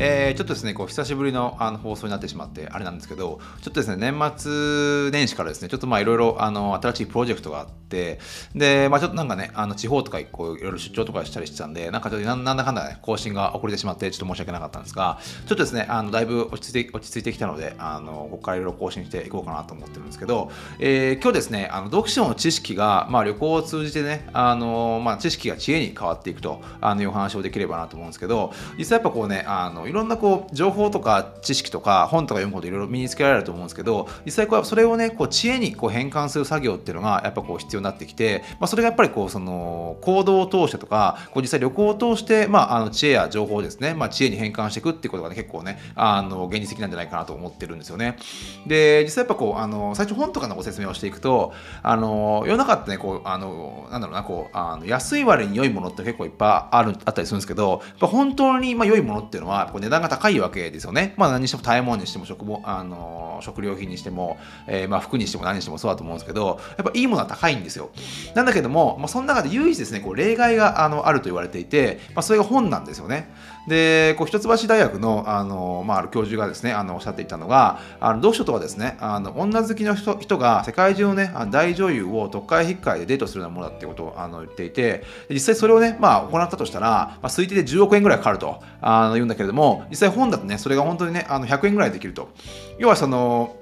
えー、ちょっとですね、こう久しぶりのあの放送になってしまって、あれなんですけど、ちょっとですね、年末年始からですね、ちょっとまあいろいろあの新しいプロジェクトがあって、で、まあちょっとなんかね、あの地方とかこういろいろ出張とかしたりしてたんで、なんかちょっとなんだかんだね、更新が遅れてしまって、ちょっと申し訳なかったんですが、ちょっとですね、あのだいぶ落ち着いて落ち着いてきたので、あのここからいろいろ更新していこうかなと思ってるんですけど、えー、今日ですね、あの読書の知識が、まあ旅行を通じてね、あのまあ知識が知恵に変わっていくとあのいう話をできればなと思うんですけど、実際やっぱこうね、あのいろんなこう情報とか知識とか本とか読むこといろいろ身につけられると思うんですけど実際こうそれをねこう知恵にこう変換する作業っていうのがやっぱこう必要になってきて、まあ、それがやっぱりこうその行動を通してとかこう実際旅行を通して、まあ、あの知恵や情報をですね、まあ、知恵に変換していくっていうことが、ね、結構ねあの現実的なんじゃないかなと思ってるんですよね。で実際やっぱこうあの最初本とかのご説明をしていくとあの世の中ってねこうあのなんだろうなこうあの安い割に良いものって結構いっぱいあるあったりするんですけどやっぱ本当にまあ良いものっていうのはこう値段が高いわけですよね。まあ何にしても食べ物にしても食もあの食料品にしても、えー、まあ服にしても何にしてもそうだと思うんですけどやっぱいいものは高いんですよ。なんだけども、まあ、その中で唯一ですねこう例外があのあると言われていて、まあ、それが本なんですよね。でこう一橋大学のあの、まあ、ある教授がですねあのおっしゃっていたのがあの読書とはですねあの女好きの人人が世界中のね大女優を特会引っかいでデートするようなものだっていうことをあの言っていて実際それをね、まあ、行ったとしたら、まあ、推定で10億円ぐらいかかるとあの言うんだけれども実際本だとねそれが本当にねあの100円ぐらいできると。要はその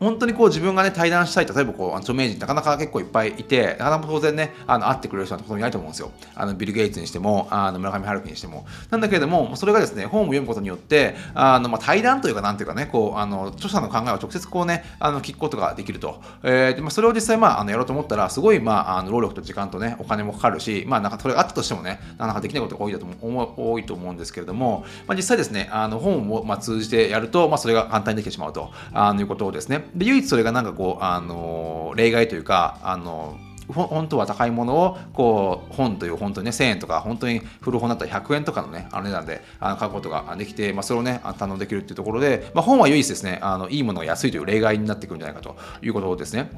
本当にこう自分がね対談したい例えばこう著名人なかなか結構いっぱいいてなかなか当然ねあの会ってくれる人はほとんどいないと思うんですよ。あのビル・ゲイツにしてもあの村上春樹にしても。なんだけれどもそれがですね本を読むことによってあの、まあ、対談というかなんていうかねこうあの著者の考えを直接こうねあの聞くことができると、えーでまあ、それを実際まああのやろうと思ったらすごいまああの労力と時間とねお金もかかるしまあなんかそれがあったとしてもねなかなかできないことが多いだと思多いと思うんですけれども、まあ、実際ですねあの本をまあ通じてやると、まあ、それが簡単にできてしまうとあのいうことをですねで唯一それがなんかこうあの例外というかあの本当は高いものをこう本という本当にね1000円とか本当に古本だったら100円とかのねあの値段であの買うことができて、まあ、それをね堪能できるっていうところで、まあ、本は唯一ですねあのいいものが安いという例外になってくるんじゃないかということですね。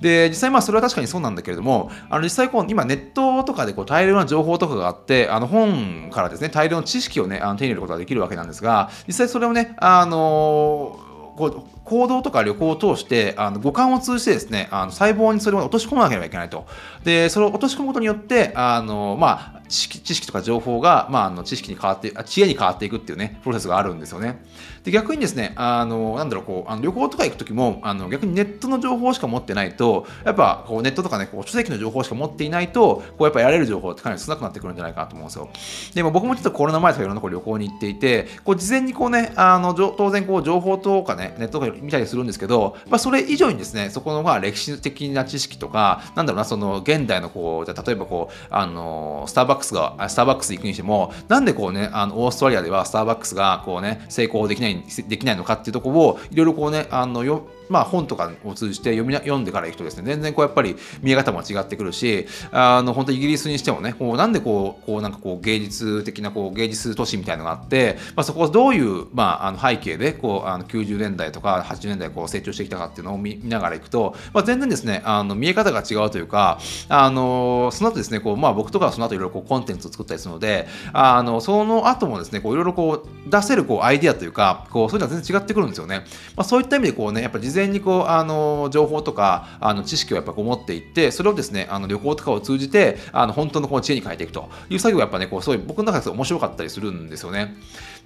で実際まあそれは確かにそうなんだけれどもあの実際こう今ネットとかでこう大量な情報とかがあってあの本からですね大量の知識をねあの手に入れることができるわけなんですが実際それをねあのこう行動とか旅行を通してあの五感を通じてですねあの細胞にそれを落とし込まなければいけないと。でそれを落とし込むことによってあの、まあ、知識とか情報が、まあ、あの知識に変わって知恵に変わっていくっていうねプロセスがあるんですよね。で逆にですねあのなんだろうこうあの旅行とか行く時もあの逆にネットの情報しか持ってないとやっぱこうネットとかねこう書籍の情報しか持っていないとこうやっぱやれる情報ってかなり少なくなってくるんじゃないかなと思うんですよ。でも僕もちょっとコロナ前とかいろんなこう旅行に行っていてこう事前にこうねあの当然こう情報とかねネットとか見たりするんですけど、まあ、それ以上にですねそこのまあ歴史的な知識とかなんだろうなその現代のこうじゃ例えばこうあのスターバックスがスターバックス行くにしてもなんでこうねあのオーストラリアではスターバックスがこうね成功できないできないのかっていうところをいろいろこうねあのよまあ、本とかを通じて読み読んでから行くとですね全然こうやっぱり見え方も違ってくるしあの本当イギリスにしてもねこうなんでこうこうなんかこう芸術的なこう芸術都市みたいなのがあって、まあ、そこはどういう、まあ、あの背景でこうあの90年代とか80年代こう成長してきたかっていうのを見ながら行くと、まあ、全然ですねあの見え方が違うというかあのその後ですねこう、まあ、僕とかはその後いろいろこうコンテンツを作ったりするのであのその後もですねこういろいろこう出せるこうアイディアというかこうそういうのは全然違ってくるんですよね。まあ、そういった意味でこうねやっぱ事前にこうあの情報とかあの知識をやっぱこう持っていってそれをですねあの旅行とかを通じてあの本当のこの知恵に変えていくという作業がやっぱねこうすごい僕の中で面白かったりするんですよね。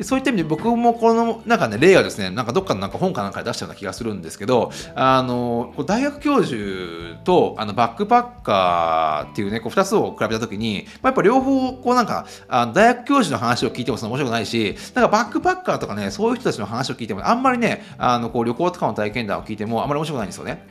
でそういった意味で僕もこのなんかね例がですねなんかどっかのなんか本かなんかで出したような気がするんですけどあの大学教授とあのバックパッカーっていうねこう2つを比べた時に、まあ、やっぱ両方こうなんかあの大学教授の話を聞いてもその面白くないしなんかバックパッカーとかねそういう人たちの話を聞いてもあんまりねあのこう旅行とかの体験談を聞いてもあまり面白くないんですよね。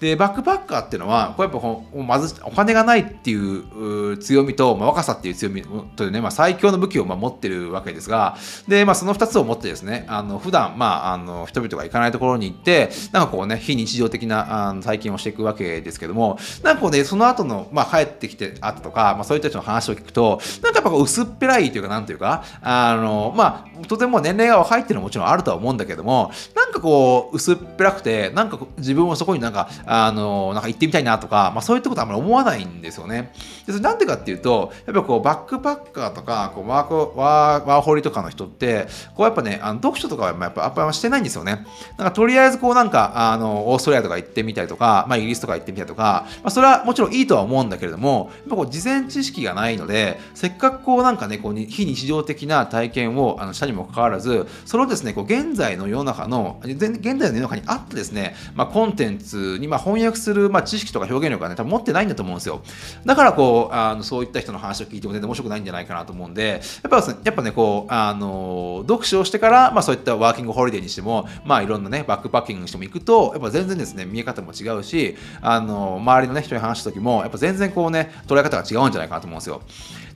でバックパッカーっていうのはこうやっぱまずお金がないっていう強みと、まあ、若さっていう強みというね、まあ、最強の武器をまあ持ってるわけですがで、まあ、その2つを持ってですねあの普段まああの人々が行かないところに行ってなんかこうね非日常的なあの体験をしていくわけですけどもなんかこうねその後の、まあ、帰ってきてあったとか、まあ、そういう人たちの話を聞くとなんかやっぱこう薄っぺらいというかなんというかあのまあ当然も年齢が若いっていうのはもちろんあるとは思うんだけどもなんかこう薄っぺらくてなんか自分もそこになんかあのなんか行ってみたいなとか、まあ、そういったことはあんまり思わないんですよね。でそれなんでかっていうとやっぱこうバックパッカーとかこうワークワーワーホリとかの人ってこうやっぱねあの読書とかはやっぱやっぱしてないんですよね。なんかとりあえずこうなんかあのオーストラリアとか行ってみたりとか、まあ、イギリスとか行ってみたりとか、まあ、それはもちろんいいとは思うんだけれどもやっぱこう事前知識がないのでせっかくこうなんかねこう非日常的な体験をあのしたにもかかわらずそれをですねこう現在の世の中の現在の世の中にあってですね、まあ、コンテンツにま翻訳するま知識とか表現力がね多分持ってないんだと思うんですよ。だからこうあのそういった人の話を聞いても全然面白くないんじゃないかなと思うんでやっぱねやっぱねこうあの読書をしてから、まあ、そういったワーキングホリデーにしてもまあいろんなねバックパッキングにしても行くとやっぱ全然ですね見え方も違うしあの周りのね人に話した時もやっぱ全然こうね捉え方が違うんじゃないかなと思うんですよ。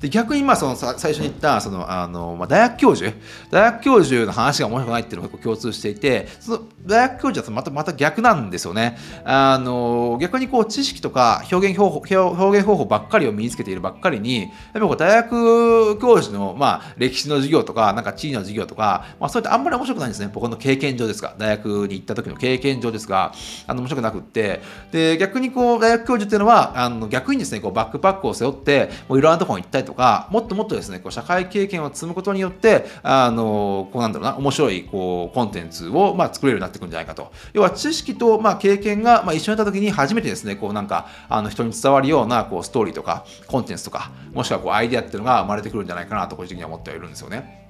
で逆にまあその最初に言ったそのあの、まあ、大学教授？大学教授の話が面白くないっていうのが共通していてその大学教授はまたまた逆なんですよね。あの逆にこう知識とか表現方法表現方法ばっかりを身につけているばっかりにやっぱこう大学教授の、まあ、歴史の授業とかなんか地理の授業とか、まあ、そういったあんまり面白くないんですね。僕の経験上ですが。大学に行った時の経験上ですが。あの面白くなくって。で逆にこう大学教授っていうのはあの逆にですねこうバックパックを背負ってもういろんなところに行ったりとかとかもっともっとですねこう社会経験を積むことによってあのこうなんだろうな面白いこうコンテンツを、まあ、作れるようになってくるんじゃないかと要は知識と、まあ、経験が、まあ、一緒にいた時に初めてですねこうなんかあの人に伝わるようなこうストーリーとかコンテンツとかもしくはこうアイデアっていうのが生まれてくるんじゃないかなと個人的には思ってはいるんですよね。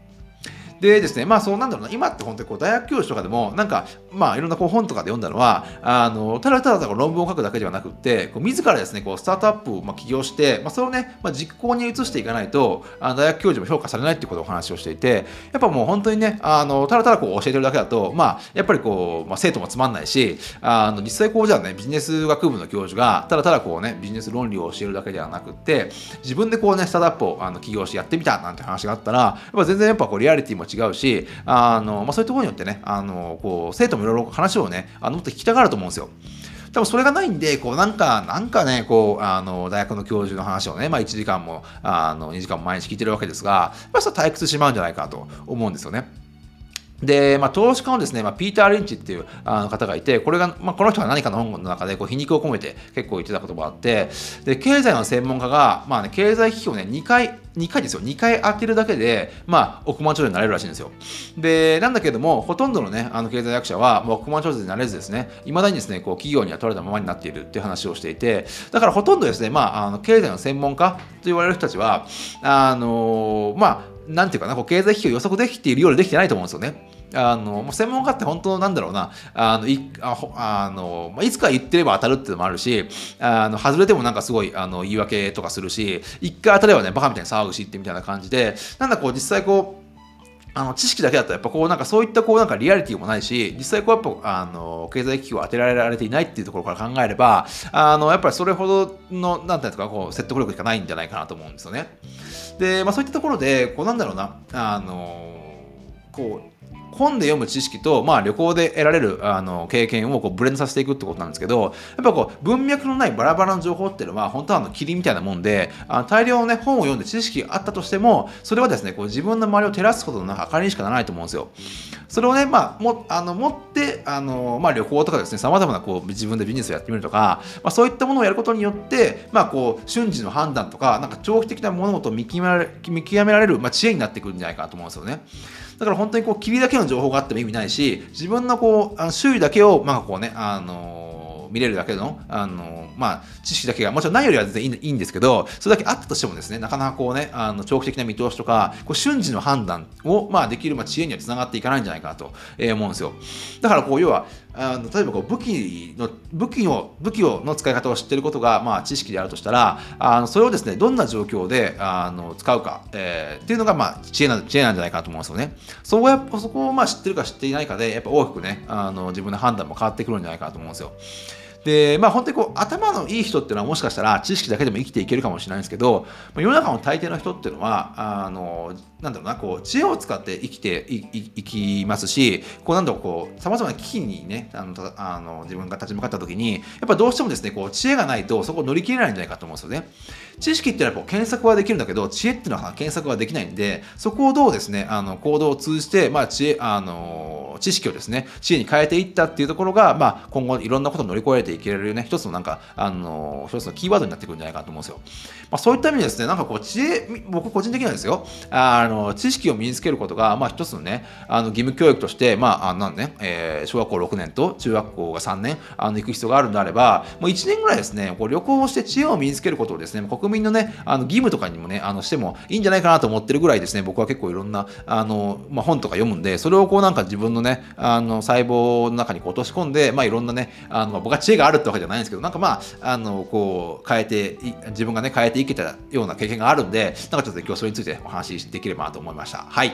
でですね、まあそうなんだろうな、今って本当にこう大学教授とかでも、なんか、まあいろんなこう本とかで読んだのは、あの、ただただ論文を書くだけではなくて、こう自らですね、こうスタートアップをまあ起業して、まあそれをね、まあ、実行に移していかないと、あの大学教授も評価されないっていうことをお話をしていて、やっぱもう本当にね、あの、ただただこう教えてるだけだと、まあやっぱりこう、まあ生徒もつまんないし、あの、実際こうじゃあね、ビジネス学部の教授が、ただただこうね、ビジネス論理を教えるだけではなくて、自分でこうね、スタートアップをあの起業してやってみたなんて話があったら、やっぱ全然やっぱこうリアリティも違うし、あの、まあ、そういうところによってね、あの、こう、生徒もいろいろ話をね、あの、もっと聞きたがると思うんですよ。多分それがないんで、こうなんか、なんかね、こう、あの、大学の教授の話をね、まあ1時間も、あの、2時間も毎日聞いてるわけですが、まあそれ退屈してしまうんじゃないかと思うんですよね。で、まあ、投資家のですね、まあ、ピーター・リンチっていうあの方がいて、これが、まあ、この人が何かの本の中でこう皮肉を込めて結構言ってたことがあって、で、経済の専門家が、まあね、経済危機をね、2回、2回ですよ、2回当てるだけで、まあ、億万長者になれるらしいんですよ。で、なんだけども、ほとんどのね、あの経済学者は、まあ、億万長者になれずですね、いまだにですね、こう企業には取られたままになっているっていう話をしていて、だからほとんどですね、まあ、あの経済の専門家と言われる人たちは、あのまあ、なんていうかな、こう経済危機を予測できているようでできてないと思うんですよね。あのもう専門家って本当なんだろうなあのいああのまあいつか言ってれば当たるっていうのもあるしあの外れてもなんかすごいあの言い訳とかするし一回当たればねバカみたいに騒ぐしってみたいな感じでなんだこう実際こうあの知識だけだとやっぱこうなんかそういったこうなんかリアリティもないし実際こうやっぱあの経済危機を当てられていないっていうところから考えればあのやっぱりそれほどのなんていうかこう説得力しかないんじゃないかなと思うんですよね。で、まあ、そういったところでこうなんだろうなあのこう本で読む知識と、まあ、旅行で得られるあの経験をこうブレンドさせていくってことなんですけどやっぱこう文脈のないバラバラの情報っていうのは本当はあの霧みたいなもんであの大量の、ね、本を読んで知識があったとしてもそれはですねこう自分の周りを照らすことの明かりにしかならないと思うんですよ。それをね、まあ、もあの持ってあの、まあ、旅行とかですねさまざまなこう自分でビジネスをやってみるとか、まあ、そういったものをやることによって、まあ、こう瞬時の判断とかなんか長期的な物事を見極められ見極められる、まあ、知恵になってくるんじゃないかなと思うんですよね。だから本当にこう霧だけの情報があっても意味ないし自分のこうあの周囲だけをまあこうねあの見れるだけの、あのまあ、知識だけが、もちろんないよりは全然いいんですけど、それだけあったとしてもですね、なかなかこうね、あの長期的な見通しとか、こう瞬時の判断を、まあ、できる、まあ、知恵には繋がっていかないんじゃないかなと、えー、思うんですよ。だからこう、要は、あの例えばこう武器の武器を武器をの使い方を知っていることが、まあ、知識であるとしたらあのそれをですねどんな状況であの使うか、えー、っていうのが、まあ、知恵な知恵なんじゃないかなと思うんですよね。そこやそこをまあ知ってるか知っていないかでやっぱ大きくねあの自分の判断も変わってくるんじゃないかなと思うんですよ。で、まあ本当にこう頭のいい人っていうのはもしかしたら知識だけでも生きていけるかもしれないんですけど、まあ世の中の大抵の人っていうのは、あの、なんだろうな、こう、知恵を使って生きていいきますし、こう、なんだろう、こう、さまざまな危機にね、あの、あの自分が立ち向かった時に、やっぱどうしてもですね、こう、知恵がないとそこを乗り切れないんじゃないかと思うんですよね。知識っていうのはこう検索はできるんだけど、知恵っていうのは検索はできないんで、そこをどうですね、あの、行動を通じて、まあ、知恵、あの、知識をですね、知恵に変えていったっていうところが、まあ、今後いろんなことを乗り越えていけるね、一つのなんか、あの、一つのキーワードになってくるんじゃないかと思うんですよ。まあ、そういった意味でですね、なんかこう、知恵、僕個人的にはですよ、あの、知識を身につけることが、まあ、一つのね、あの、義務教育として、まあ、あなんね、えー、小学校6年と中学校が3年、あの、行く必要があるんであれば、もう1年ぐらいですね、こう旅行をして知恵を身につけることをですね、国民のね、あの、義務とかにもね、あの、してもいいんじゃないかなと思ってるぐらいですね、僕は結構いろんな、あの、まあ、本とか読むんで、それをこうなんか自分のね、あの、細胞の中にこう落とし込んで、まあ、いろんなね、あの、僕は知恵があるってわけじゃないんですけど、なんかまあ、あの、こう、変えて、自分がね、変えていけたような経験があるんで、なんかちょっと今日それについてお話しできればなと思いました。はい。